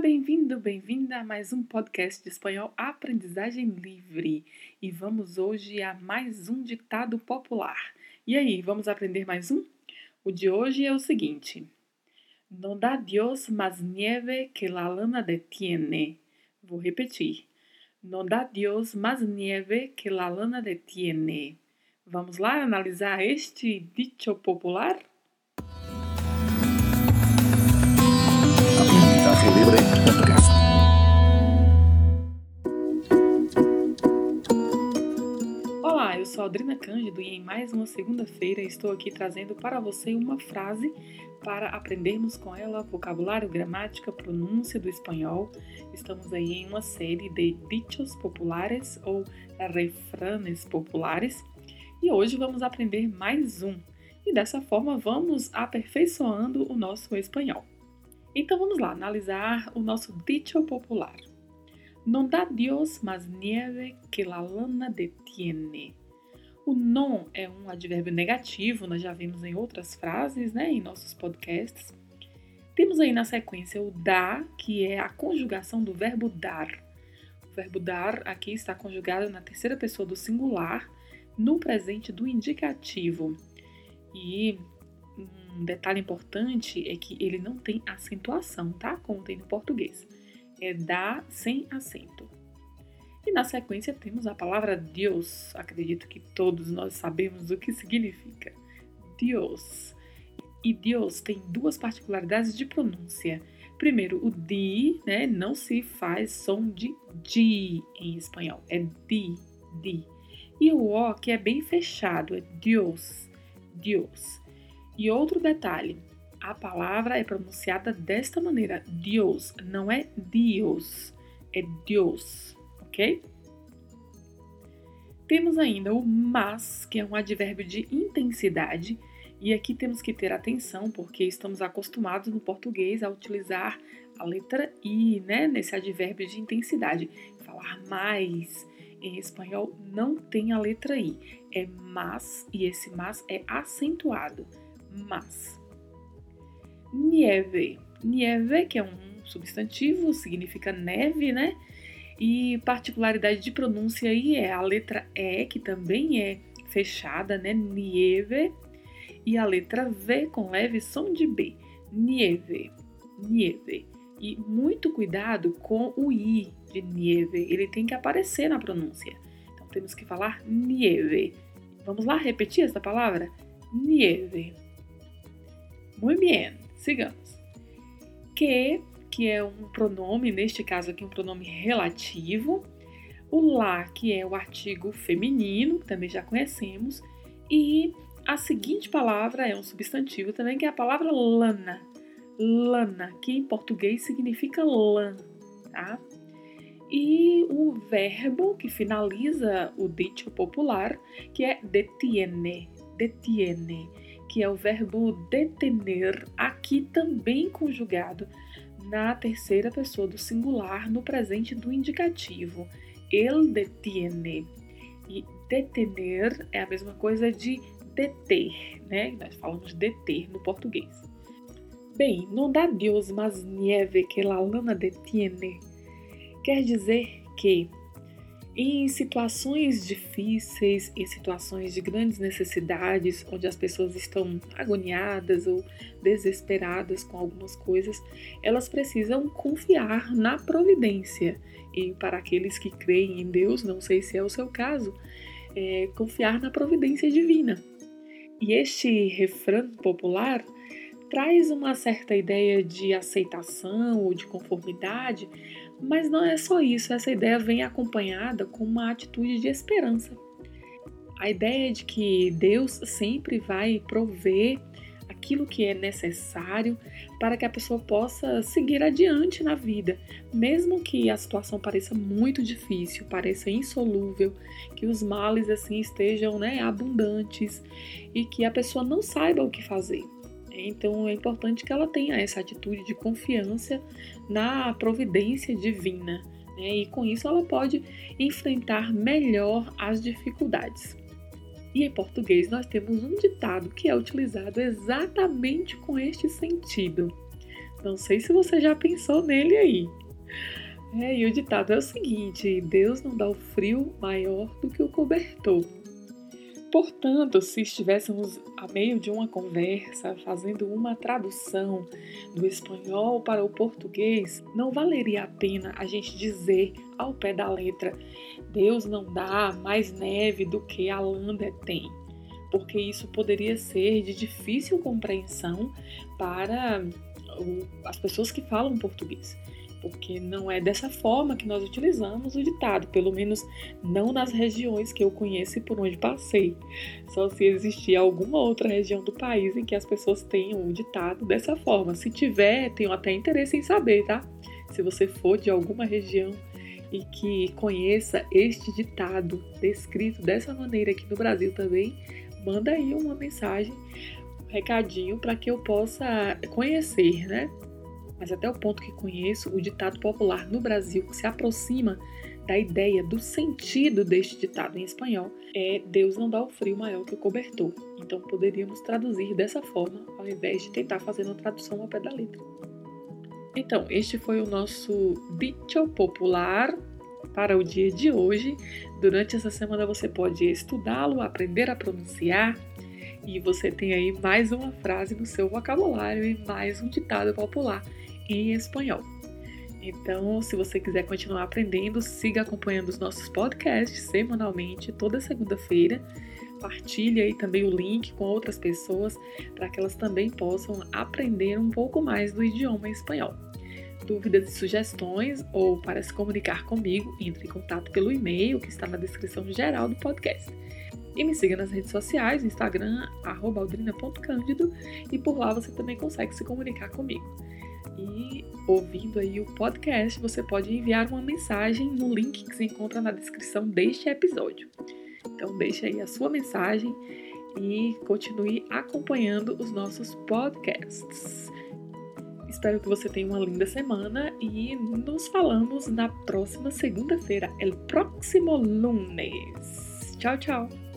Bem-vindo, bem-vinda a mais um podcast de espanhol Aprendizagem Livre. E vamos hoje a mais um ditado popular. E aí, vamos aprender mais um? O de hoje é o seguinte: Não dá Dios más nieve que la lana detiene. Vou repetir. Não dá Dios más nieve que la lana detiene. Vamos lá analisar este dicho popular? Olá, eu sou Aldrina Cândido e em mais uma segunda-feira estou aqui trazendo para você uma frase para aprendermos com ela vocabulário, gramática, pronúncia do espanhol. Estamos aí em uma série de dichos populares ou refranes populares e hoje vamos aprender mais um. E dessa forma vamos aperfeiçoando o nosso espanhol. Então vamos lá analisar o nosso dicho popular. Não dá Dios mais nieve que la lana detiene. O non é um advérbio negativo, nós já vimos em outras frases, né, em nossos podcasts. Temos aí na sequência o dá, que é a conjugação do verbo dar. O verbo dar aqui está conjugado na terceira pessoa do singular, no presente do indicativo. E um detalhe importante é que ele não tem acentuação, tá? Como tem no português. É dá sem acento. E na sequência temos a palavra Deus. Acredito que todos nós sabemos o que significa. Deus. E Deus tem duas particularidades de pronúncia. Primeiro, o di, né, não se faz som de di em espanhol, é di, di. E o o que é bem fechado, é Deus, Deus. E outro detalhe, a palavra é pronunciada desta maneira, Deus, não é Dios, é Deus, ok? Temos ainda o mas, que é um advérbio de intensidade, e aqui temos que ter atenção porque estamos acostumados no português a utilizar a letra i, né, nesse advérbio de intensidade. Falar mais em espanhol não tem a letra i, é mas e esse mas é acentuado mas. Nieve. Nieve, que é um substantivo, significa neve, né? E particularidade de pronúncia aí é a letra E, que também é fechada, né? Nieve. E a letra V com leve som de B. Nieve. Nieve. E muito cuidado com o I de nieve. Ele tem que aparecer na pronúncia. Então temos que falar nieve. Vamos lá repetir essa palavra? Nieve. Muito bem, sigamos. Que, que é um pronome, neste caso aqui um pronome relativo. O lá, que é o artigo feminino, que também já conhecemos. E a seguinte palavra é um substantivo também, que é a palavra lana. Lana, que em português significa lã, tá? E o verbo que finaliza o dito popular, que é detiene, detiene que é o verbo detener, aqui também conjugado na terceira pessoa do singular no presente do indicativo. Ele detiene. E detener é a mesma coisa de deter, né? Nós falamos deter no português. Bem, não dá Deus mas nieve que la lana detiene. Quer dizer que em situações difíceis, em situações de grandes necessidades, onde as pessoas estão agoniadas ou desesperadas com algumas coisas, elas precisam confiar na providência. E para aqueles que creem em Deus, não sei se é o seu caso, é confiar na providência divina. E este refrão popular traz uma certa ideia de aceitação ou de conformidade, mas não é só isso, essa ideia vem acompanhada com uma atitude de esperança. A ideia de que Deus sempre vai prover aquilo que é necessário para que a pessoa possa seguir adiante na vida, mesmo que a situação pareça muito difícil, pareça insolúvel, que os males assim estejam né, abundantes e que a pessoa não saiba o que fazer. Então é importante que ela tenha essa atitude de confiança na providência divina, né? e com isso ela pode enfrentar melhor as dificuldades. E em português nós temos um ditado que é utilizado exatamente com este sentido. Não sei se você já pensou nele aí. É, e o ditado é o seguinte: Deus não dá o frio maior do que o cobertor. Portanto, se estivéssemos a meio de uma conversa, fazendo uma tradução do espanhol para o português, não valeria a pena a gente dizer ao pé da letra: Deus não dá mais neve do que a Lander tem, porque isso poderia ser de difícil compreensão para as pessoas que falam português porque não é dessa forma que nós utilizamos o ditado, pelo menos não nas regiões que eu conheço e por onde passei. Só se existir alguma outra região do país em que as pessoas tenham o ditado dessa forma. Se tiver, tenho até interesse em saber, tá? Se você for de alguma região e que conheça este ditado descrito dessa maneira aqui no Brasil também, manda aí uma mensagem, um recadinho para que eu possa conhecer, né? Mas até o ponto que conheço, o ditado popular no Brasil que se aproxima da ideia do sentido deste ditado em espanhol é Deus não dá o frio maior que o cobertor. Então poderíamos traduzir dessa forma, ao invés de tentar fazer uma tradução ao pé da letra. Então, este foi o nosso dicho popular para o dia de hoje. Durante essa semana você pode estudá-lo, aprender a pronunciar e você tem aí mais uma frase no seu vocabulário e mais um ditado popular em espanhol. Então, se você quiser continuar aprendendo, siga acompanhando os nossos podcasts semanalmente, toda segunda-feira. Partilhe aí também o link com outras pessoas para que elas também possam aprender um pouco mais do idioma espanhol. Dúvidas e sugestões ou para se comunicar comigo, entre em contato pelo e-mail que está na descrição geral do podcast. E me siga nas redes sociais, Instagram, aldrina.cândido, e por lá você também consegue se comunicar comigo e ouvindo aí o podcast, você pode enviar uma mensagem no link que se encontra na descrição deste episódio. Então deixe aí a sua mensagem e continue acompanhando os nossos podcasts. Espero que você tenha uma linda semana e nos falamos na próxima segunda-feira, el próximo lunes. Tchau, tchau!